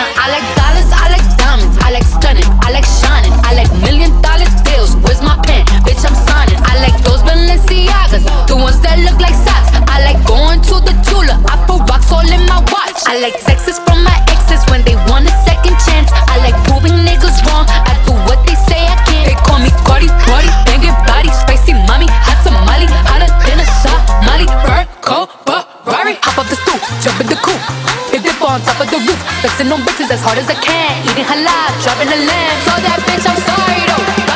Now I like dollars, I like diamonds, I like stunning, I like shining, I like million dollar deals. Where's my pen? Bitch, I'm signing. I like those Balenciagas, the ones that look like socks. I like going to the Tula. I put rocks all in my watch. I like Texas from my Flexing on bitches as hard as I can. Eating halal, driving a lamb. Saw that bitch I'm sorry though.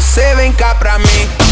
Você vem cá pra mim.